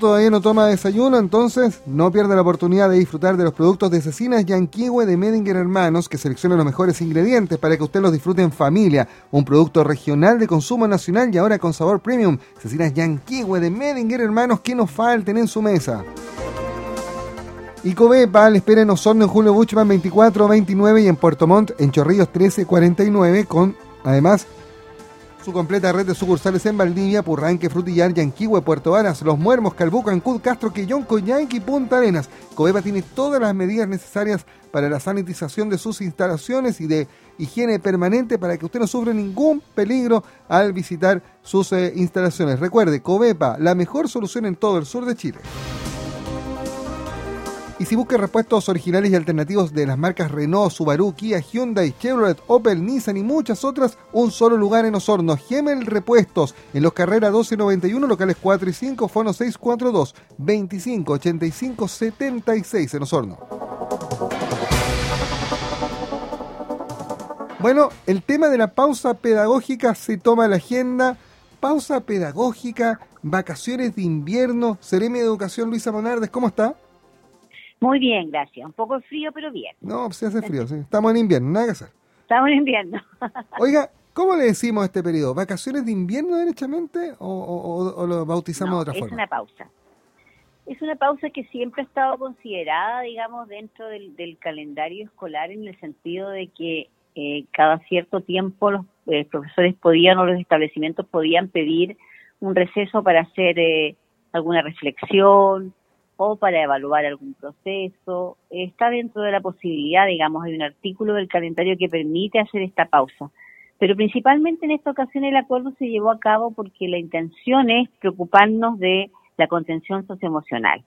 Todavía no toma desayuno, entonces no pierda la oportunidad de disfrutar de los productos de Cecinas Yanquiwe de Medinger Hermanos, que seleccionan los mejores ingredientes para que usted los disfrute en familia. Un producto regional de consumo nacional y ahora con sabor premium. Cecinas Yanquiwe de Medinger Hermanos, que nos falten en su mesa. Y Covepa le espera en Osorno en Julio Buchman 2429 y en Puerto Montt en Chorrillos 1349 con además su completa red de sucursales en Valdivia, Purranque, Frutillar, Yanquihue, Puerto Varas, Los Muermos, Calbuco, Ancud, Castro, Quillón, Coyhaique Punta Arenas. Covepa tiene todas las medidas necesarias para la sanitización de sus instalaciones y de higiene permanente para que usted no sufra ningún peligro al visitar sus eh, instalaciones. Recuerde, Covepa, la mejor solución en todo el sur de Chile. Y si busca repuestos originales y alternativos de las marcas Renault, Subaru, Kia, Hyundai, Chevrolet, Opel, Nissan y muchas otras, un solo lugar en Osorno, Gemel Repuestos, en los carreras 1291, locales 4 y 5, fono 642 25 85 76 en Osorno. Bueno, el tema de la pausa pedagógica se toma la agenda. Pausa pedagógica, vacaciones de invierno. Seremi de Educación Luisa Monardes, ¿cómo está? Muy bien, gracias. Un poco frío, pero bien. No, se hace frío, sí. Estamos en invierno, nada que hacer. Estamos en invierno. Oiga, ¿cómo le decimos a este periodo? ¿Vacaciones de invierno derechamente o, lo bautizamos de otra forma? Es una pausa. Es una pausa que siempre ha estado considerada, digamos, dentro del, calendario escolar en el sentido de que eh, cada cierto tiempo los eh, profesores podían o los establecimientos podían pedir un receso para hacer eh, alguna reflexión, o para evaluar algún proceso. Está dentro de la posibilidad, digamos, hay un artículo del calendario que permite hacer esta pausa. Pero principalmente en esta ocasión el acuerdo se llevó a cabo porque la intención es preocuparnos de la contención socioemocional.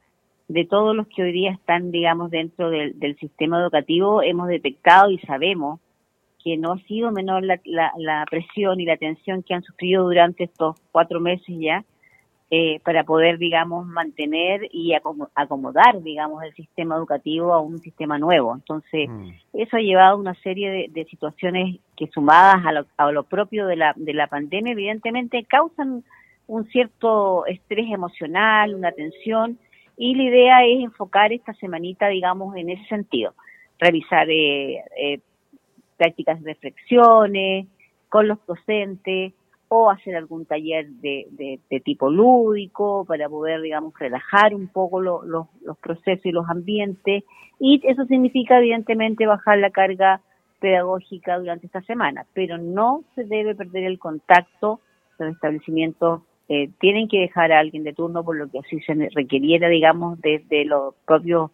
De todos los que hoy día están, digamos, dentro del, sistema educativo, hemos detectado y sabemos que no ha sido menor la, la presión y la tensión que han sufrido durante estos cuatro meses ya, eh, para poder, digamos, mantener y acomodar, digamos, el sistema educativo a un sistema nuevo. Entonces, mm. eso ha llevado a una serie de, situaciones que sumadas a lo, propio de la, de la pandemia, evidentemente causan un cierto estrés emocional, una tensión, y la idea es enfocar esta semanita, digamos, en ese sentido, revisar eh, eh, prácticas de reflexiones con los docentes, o hacer algún taller de, tipo lúdico para poder, digamos, relajar un poco los procesos y los ambientes. Y eso significa, evidentemente, bajar la carga pedagógica durante esta semana, pero no se debe perder el contacto. Los establecimientos eh, tienen que dejar a alguien de turno por lo que así se requeriera, digamos, desde los propios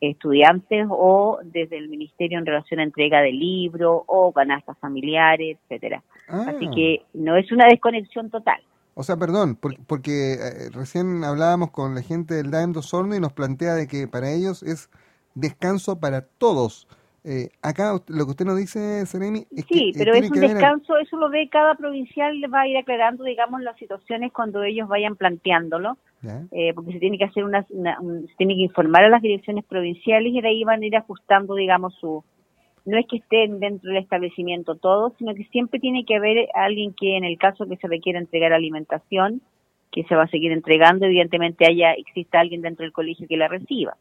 estudiantes o desde el ministerio en relación a entrega de libros o canastas familiares, etcétera. Así ah. que no es una desconexión total. O sea, perdón, porque, eh, recién hablábamos con la gente del DAEM Sorno y nos plantea de que para ellos es descanso para todos. Eh, acá lo que usted nos dice, Seremi, es sí, pero es un descanso, eso lo ve cada provincial, va a ir aclarando, digamos, las situaciones cuando ellos vayan planteándolo eh, porque se tiene que hacer una, se tiene que informar a las direcciones provinciales y de ahí van a ir ajustando, digamos, su, no es que estén dentro del establecimiento todos, sino que siempre tiene que haber alguien que en el caso que se requiera entregar alimentación, que se va a seguir entregando, evidentemente haya, exista alguien dentro del colegio que la reciba.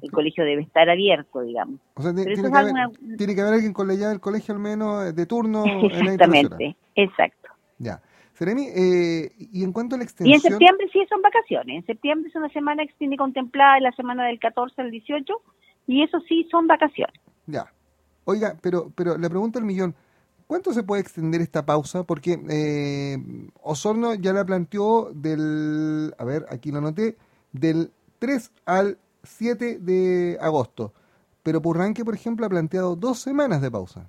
El colegio debe estar abierto, digamos. O sea, tiene, que haber, alguien con la llave del colegio al menos de turno. Exactamente, exacto. Ya. Seremi, eh, y en cuanto a la extensión... Y en septiembre sí son vacaciones. En septiembre es una semana que tiene contemplada, la semana del 14 al 18, y eso sí son vacaciones. Ya. Oiga, pero, pero le pregunto al millón, ¿cuánto se puede extender esta pausa? Porque eh, Osorno ya la planteó del, a ver, aquí lo anoté, del 3 al 7 de agosto. Pero Purranque, por ejemplo, ha planteado dos semanas de pausa.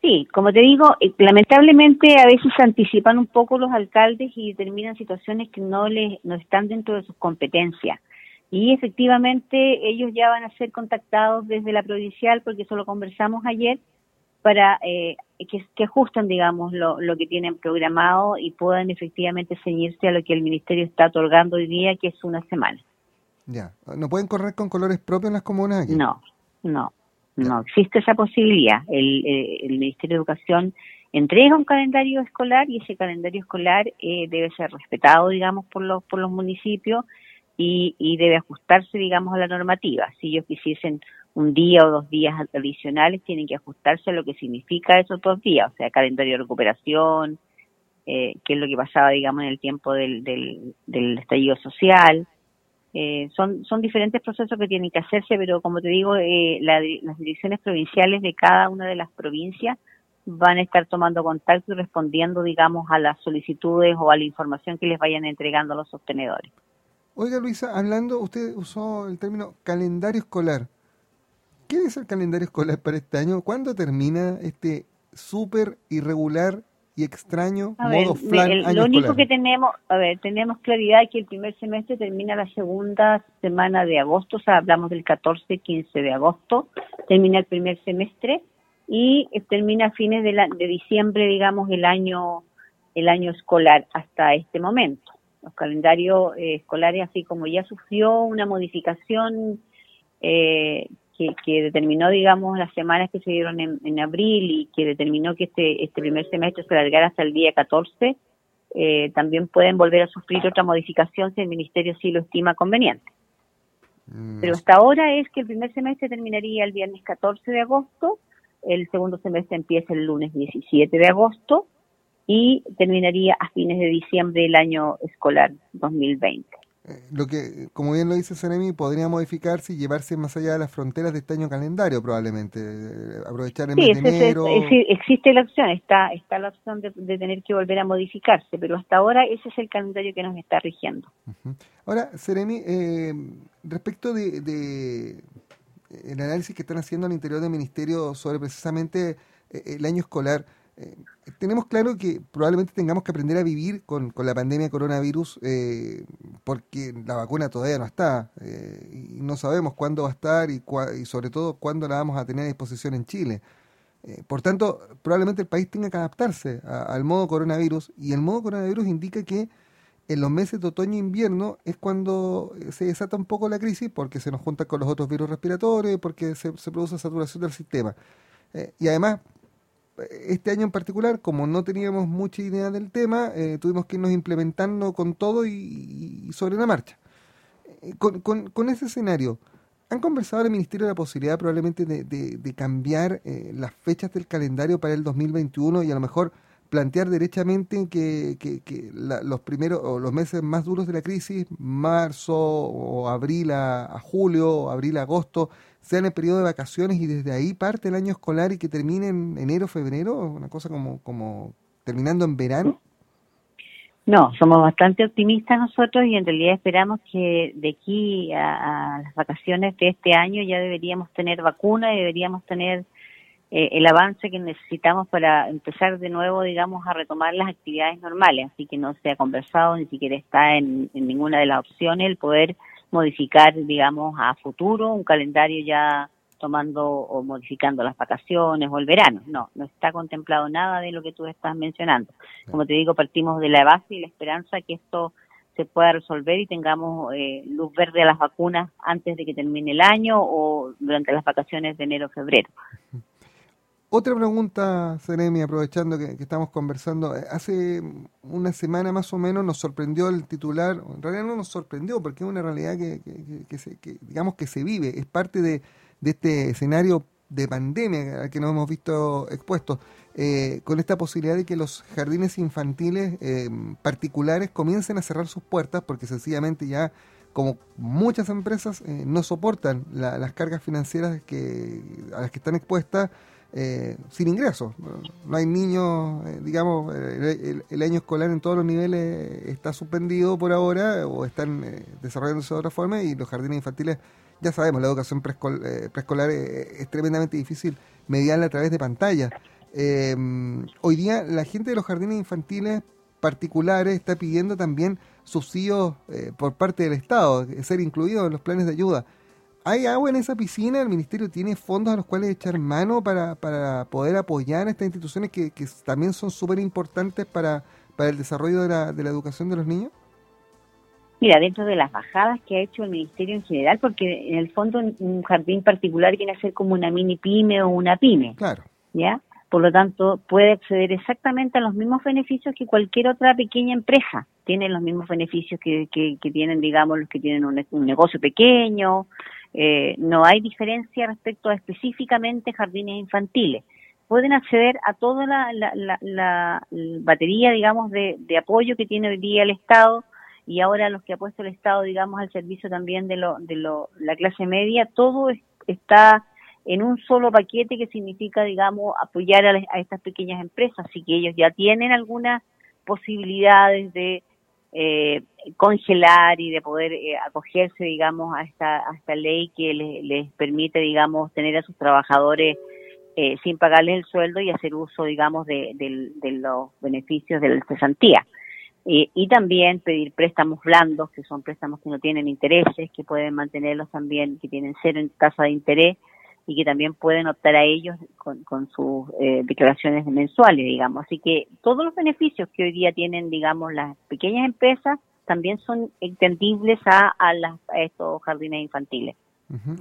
Sí, como te digo, eh, lamentablemente a veces anticipan un poco los alcaldes y determinan situaciones que no les no están dentro de sus competencias. Y efectivamente ellos ya van a ser contactados desde la provincial, porque eso lo conversamos ayer, para eh, que, que, ajusten, digamos, lo, lo que tienen programado y puedan efectivamente ceñirse a lo que el ministerio está otorgando hoy día, que es una semana. Ya, ¿no pueden correr con colores propios en las comunas aquí? No, no. No existe esa posibilidad. El, eh, el Ministerio de Educación entrega un calendario escolar y ese calendario escolar eh, debe ser respetado, digamos, por los, por los municipios y, y debe ajustarse, digamos, a la normativa. Si ellos quisiesen un día o dos días adicionales, tienen que ajustarse a lo que significa esos dos días, o sea, calendario de recuperación, eh, que es lo que pasaba, digamos, en el tiempo del, del, del estallido social. Eh, son, son diferentes procesos que tienen que hacerse, pero como te digo, eh, las direcciones provinciales de cada una de las provincias van a estar tomando contacto y respondiendo, digamos, a las solicitudes o a la información que les vayan entregando los sostenedores. Oiga, Luisa, hablando, usted usó el término calendario escolar. ¿Qué es el calendario escolar para este año? ¿Cuándo termina este súper irregular y extraño modo flan Lo único que tenemos, a ver, tenemos claridad que el primer semestre termina la segunda semana de agosto, o sea, hablamos del 14, 15 de agosto, termina el primer semestre y termina a fines de, la, de diciembre, digamos, el año el año escolar hasta este momento. Los calendarios eh, escolares, así como ya sufrió una modificación eh, que, que, determinó, digamos, las semanas que se dieron en, en, abril y que determinó que este, este primer semestre se alargara hasta el día 14, eh, también pueden volver a sufrir otra modificación si el Ministerio sí lo estima conveniente. Mm. Pero hasta ahora es que el primer semestre terminaría el viernes 14 de agosto el segundo semestre empieza el lunes 17 de agosto y terminaría a fines de diciembre del año escolar 2020. Lo que, como bien lo dice Seremi, podría modificarse y llevarse más allá de las fronteras de este año calendario, probablemente. Eh, aprovechar el mes de enero. existe la opción, está, está la opción de, tener que volver a modificarse, pero hasta ahora ese es el calendario que nos está rigiendo. Ahora, Seremi, eh, respecto de, el análisis que están haciendo al interior del ministerio sobre precisamente eh, el año escolar, eh, tenemos claro que probablemente tengamos que aprender a vivir con, con la pandemia coronavirus eh, porque la vacuna todavía no está y no sabemos cuándo va a estar y, y, sobre todo cuándo la vamos a tener a disposición en Chile. por tanto, probablemente el país tenga que adaptarse al modo coronavirus y el modo coronavirus indica que en los meses de otoño e invierno es cuando eh, se desata un poco la crisis porque se nos junta con los otros virus respiratorios, porque se, produce saturación del sistema. Eh, y además, este año en particular, como no teníamos mucha idea del tema, eh, tuvimos que irnos implementando con todo y, sobre la marcha. Con, con, ese escenario, ¿han conversado en el Ministerio la posibilidad probablemente de, cambiar las fechas del calendario para el 2021 y a lo mejor plantear derechamente que, que, los primeros o los meses más duros de la crisis, marzo o abril a, julio, abril a agosto, sean el periodo de vacaciones y desde ahí parte el año escolar y que termine en enero, febrero, una cosa como, como terminando en verano? No, somos bastante optimistas nosotros y en realidad esperamos que de aquí a, a las vacaciones de este año ya deberíamos tener vacuna deberíamos tener eh, el avance que necesitamos para empezar de nuevo, digamos, a retomar las actividades normales. Así que no se ha conversado, ni siquiera está en, ninguna de las opciones el poder modificar, digamos, a futuro un calendario ya tomando o modificando las vacaciones o el verano. No, no está contemplado nada de lo que tú estás mencionando. Como te digo, partimos de la base y la esperanza que esto se pueda resolver y tengamos eh, luz verde a las vacunas antes de que termine el año o durante las vacaciones de enero-febrero. Otra pregunta, Seremi, aprovechando que, estamos conversando. Eh, hace una semana más o menos nos sorprendió el titular, en realidad no nos sorprendió porque es una realidad que, digamos que se vive, es parte de, este escenario de pandemia al que nos hemos visto expuestos, eh, con esta posibilidad de que los jardines infantiles eh, particulares comiencen a cerrar sus puertas porque sencillamente ya como muchas empresas no soportan las cargas financieras que, a las que están expuestas, eh, sin ingresos. No hay niños, eh, digamos, el, año escolar en todos los niveles está suspendido por ahora o están eh, desarrollándose de otra forma y los jardines infantiles, ya sabemos, la educación preescolar es tremendamente difícil mediarla a través de pantalla. hoy día la gente de los jardines infantiles particulares está pidiendo también subsidios por parte del Estado, ser incluidos en los planes de ayuda. ¿Hay agua en esa piscina? ¿El ministerio tiene fondos a los cuales echar mano para, para poder apoyar a estas instituciones que, que también son súper importantes para, para el desarrollo de la, de la educación de los niños? Mira, dentro de las bajadas que ha hecho el ministerio en general, porque en el fondo un jardín particular viene a ser como una mini pyme o una pyme. Claro. ¿Ya? por lo tanto puede acceder exactamente a los mismos beneficios que cualquier otra pequeña empresa. Tiene los mismos beneficios que, que, tienen, digamos, los que tienen un, negocio pequeño. Eh, no hay diferencia respecto a específicamente jardines infantiles. Pueden acceder a toda la, la, la, batería, digamos, de, apoyo que tiene hoy día el Estado y ahora los que ha puesto el Estado, digamos, al servicio también de, lo, de lo, la clase media. Todo está en un solo paquete que significa, digamos, apoyar a, estas pequeñas empresas, así que ellos ya tienen algunas posibilidades de eh, congelar y de poder eh, acogerse, digamos, a esta, a esta ley que les, permite, digamos, tener a sus trabajadores eh, sin pagarles el sueldo y hacer uso, digamos, de, de los beneficios de la cesantía. y también pedir préstamos blandos, que son préstamos que no tienen intereses, que pueden mantenerlos también, que tienen cero en tasa de interés, y que también pueden optar a ellos con, sus eh, declaraciones mensuales, digamos. Así que todos los beneficios que hoy día tienen, digamos, las pequeñas empresas también son extendibles a, a, las, estos jardines infantiles.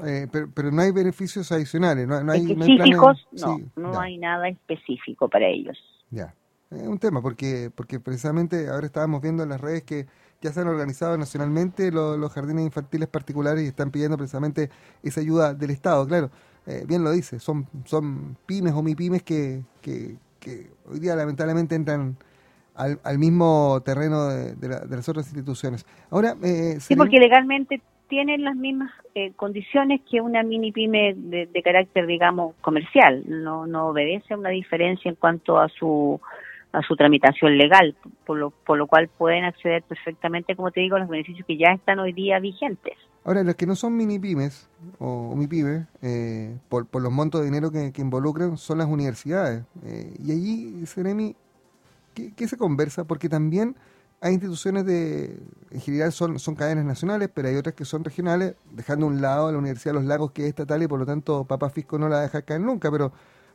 Eh, pero, no hay beneficios adicionales, no, hay, específicos, no, no, hay nada específico para ellos. Ya, es un tema porque porque precisamente ahora estábamos viendo en las redes que ya se han organizado nacionalmente los, los jardines infantiles particulares y están pidiendo precisamente esa ayuda del Estado, claro. Eh, bien lo dice, son, son pymes o mi pymes que, que, hoy día lamentablemente entran al, al mismo terreno de, las otras instituciones. Ahora, eh, sí, porque legalmente tienen las mismas eh, condiciones que una mini pyme de, de, carácter, digamos, comercial. No, no obedece a una diferencia en cuanto a su a su tramitación legal, por lo, por lo cual pueden acceder perfectamente, como te digo, a los beneficios que ya están hoy día vigentes. Ahora, los que no son mini pymes o, mi pyme, eh, por, los montos de dinero que, involucran, son las universidades. Eh, y allí, Seremi, ¿qué, ¿qué, se conversa? Porque también hay instituciones de, en general son, cadenas nacionales, pero hay otras que son regionales, dejando a un lado la Universidad de los Lagos, que es estatal, y por lo tanto Papa Fisco no la deja caer nunca, pero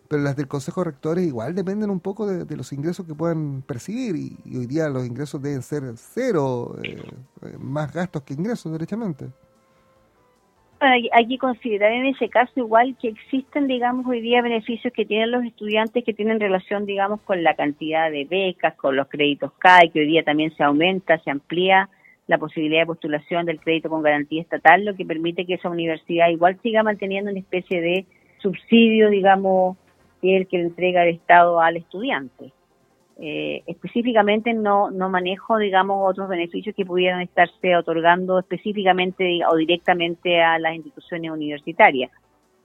pero las del Consejo de Rectores igual dependen un poco de, los ingresos que puedan percibir y, hoy día los ingresos deben ser cero, eh, más gastos que ingresos, derechamente. Hay, que considerar en ese caso igual que existen, digamos, hoy día beneficios que tienen los estudiantes que tienen relación, digamos, con la cantidad de becas, con los créditos CAE, que hoy día también se aumenta, se amplía la posibilidad de postulación del crédito con garantía estatal, lo que permite que esa universidad igual siga manteniendo una especie de subsidio, digamos, el que le entrega el Estado al estudiante. Eh, específicamente no, no manejo, digamos, otros beneficios que pudieran estarse otorgando específicamente o directamente a las instituciones universitarias.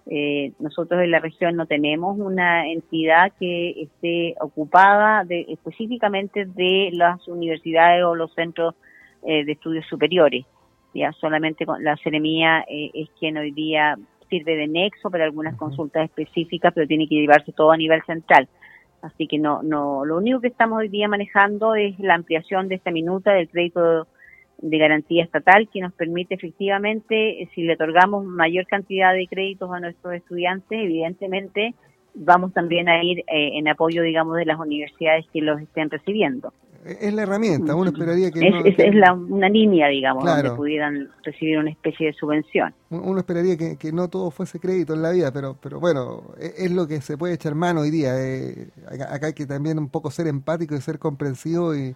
Eh, nosotros en la región no tenemos una entidad que esté ocupada de, específicamente de las universidades o los centros eh, de estudios superiores. Ya solamente con la Ceremía es quien hoy día sirve de nexo para algunas consultas específicas, pero tiene que llevarse todo a nivel central. Así que no, no, lo único que estamos hoy día manejando es la ampliación de esta minuta del crédito de garantía estatal que nos permite efectivamente, si le otorgamos mayor cantidad de créditos a nuestros estudiantes, evidentemente vamos también a ir eh, en apoyo, digamos, de las universidades que los estén recibiendo. Es la herramienta, uno esperaría que... Es, es, la, una línea, digamos, donde pudieran recibir una especie de subvención. Uno esperaría que, que, no todo fuese crédito en la vida, pero pero bueno, e, es, lo que se puede echar mano hoy día. Eh, acá, hay que también un poco ser empático y ser comprensivo y,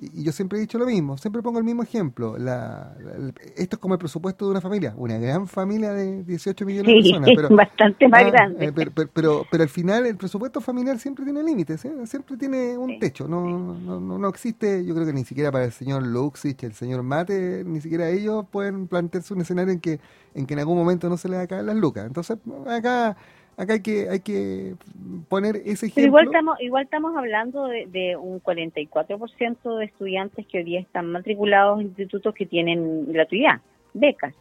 y yo siempre he dicho lo mismo, siempre pongo el mismo ejemplo. La, esto es como el presupuesto de una familia, una gran familia de 18 millones de personas. Pero, bastante más ah, grande. Eh, pero, pero, pero, al final el presupuesto familiar siempre tiene límites, ¿eh? siempre tiene un techo. No, no, no, no, existe, yo creo que ni siquiera para el señor Luxich, el señor Mate, ni siquiera ellos pueden plantearse un escenario en que en, que en algún momento no se les caer las lucas. Entonces, acá acá hay que hay que poner ese ejemplo. igual estamos igual estamos hablando de, de un 44% de estudiantes que hoy día están matriculados en institutos que tienen gratuidad, becas,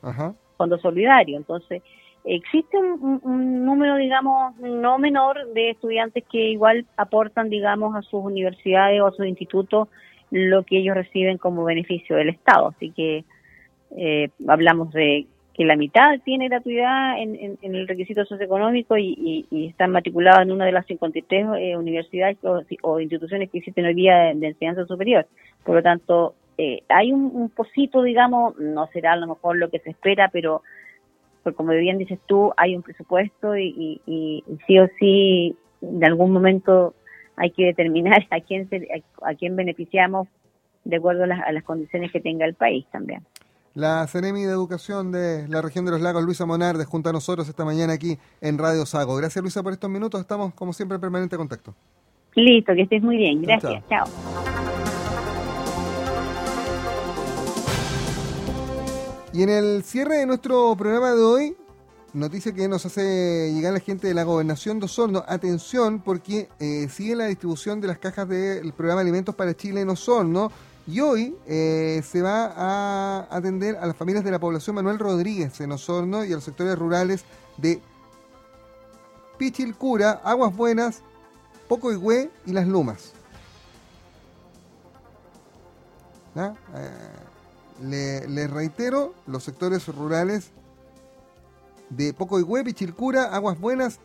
fondo solidario. Entonces, existe un, número, digamos, no menor de estudiantes que igual aportan, digamos, a sus universidades o a sus institutos lo que ellos reciben como beneficio del Estado. Así que eh, hablamos de que la mitad tiene gratuidad en, el requisito socioeconómico y, y, están matriculados en una de las 53 eh, universidades o, instituciones que existen hoy día de, enseñanza superior. Por lo tanto, eh, hay un, un pocito, digamos, no será a lo mejor lo que se espera, pero como bien dices tú, hay un presupuesto y, y, sí o sí en algún momento hay que determinar a quién, a, quién beneficiamos de acuerdo a las, a las condiciones que tenga el país también. La Ceremi de Educación de la región de los lagos, Luisa Monarde, junto a nosotros esta mañana aquí en Radio Sago. Gracias Luisa por estos minutos, estamos como siempre en permanente contacto. Listo, que estés muy bien, gracias, chao. Y en el cierre de nuestro programa de hoy, noticia que nos hace llegar la gente de la Gobernación de Osorno. Atención, porque eh, sigue la distribución de las cajas del programa Alimentos para Chile en Osorno y hoy eh, se va a atender a las familias de la población Manuel Rodríguez en Osorno y a los sectores rurales de Pichilcura, Aguas Buenas, Poco Higüe y Las Lumas. ¿Ah? Eh, reitero, los sectores rurales de Poco Higüe, Pichilcura, Aguas Buenas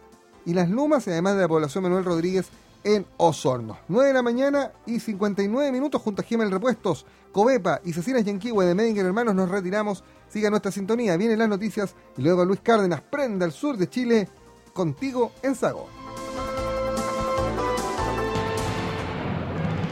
y Las Lumas, y además de la población Manuel Rodríguez en Osorno. 9 de la mañana y 59 minutos junto a Gemel Repuestos, Covepa y Cecinas Yanquihue de Medinger Hermanos nos retiramos. Siga nuestra sintonía, vienen las noticias y luego Luis Cárdenas prenda al sur de Chile contigo en Sago.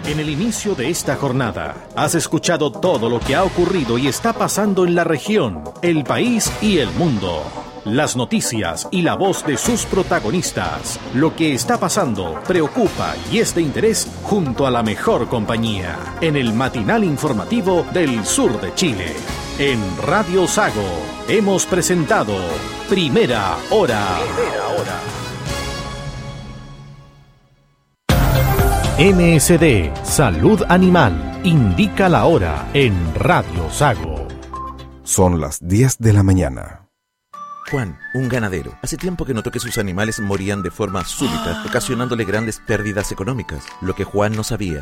En el inicio de esta jornada, has escuchado todo lo que ha ocurrido y está pasando en la región, el país y el mundo las noticias y la voz de sus protagonistas. Lo que está pasando preocupa y es de interés junto a la mejor compañía en el matinal informativo del sur de Chile. En Radio Sago hemos presentado Primera Hora. Primera Hora. MSD Salud Animal indica la hora en Radio Sago. Son las 10 de la mañana. Juan, un ganadero, hace tiempo que notó que sus animales morían de forma súbita, ocasionándole grandes pérdidas económicas. Lo que Juan no sabía